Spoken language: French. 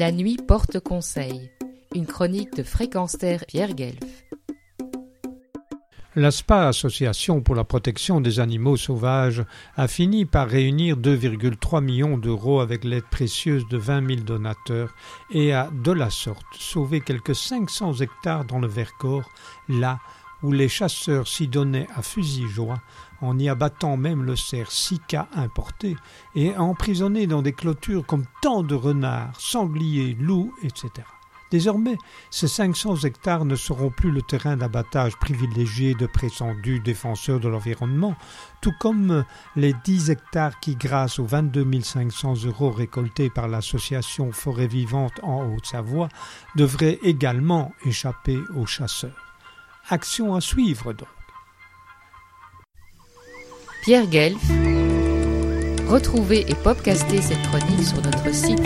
La nuit porte conseil. Une chronique de Fréquence Terre Pierre Guelf. L'ASPA, Association pour la protection des animaux sauvages, a fini par réunir 2,3 millions d'euros avec l'aide précieuse de 20 000 donateurs et a, de la sorte, sauvé quelques 500 hectares dans le Vercors, là où les chasseurs s'y donnaient à fusil joie, en y abattant même le cerf Sika importé, et emprisonné dans des clôtures comme tant de renards, sangliers, loups, etc. Désormais, ces 500 hectares ne seront plus le terrain d'abattage privilégié de prétendus défenseurs de l'environnement, tout comme les 10 hectares qui, grâce aux 22 500 euros récoltés par l'association Forêt Vivante en Haute-Savoie, devraient également échapper aux chasseurs. Action à suivre donc. Pierre Guelf. Retrouvez et podcastez cette chronique sur notre site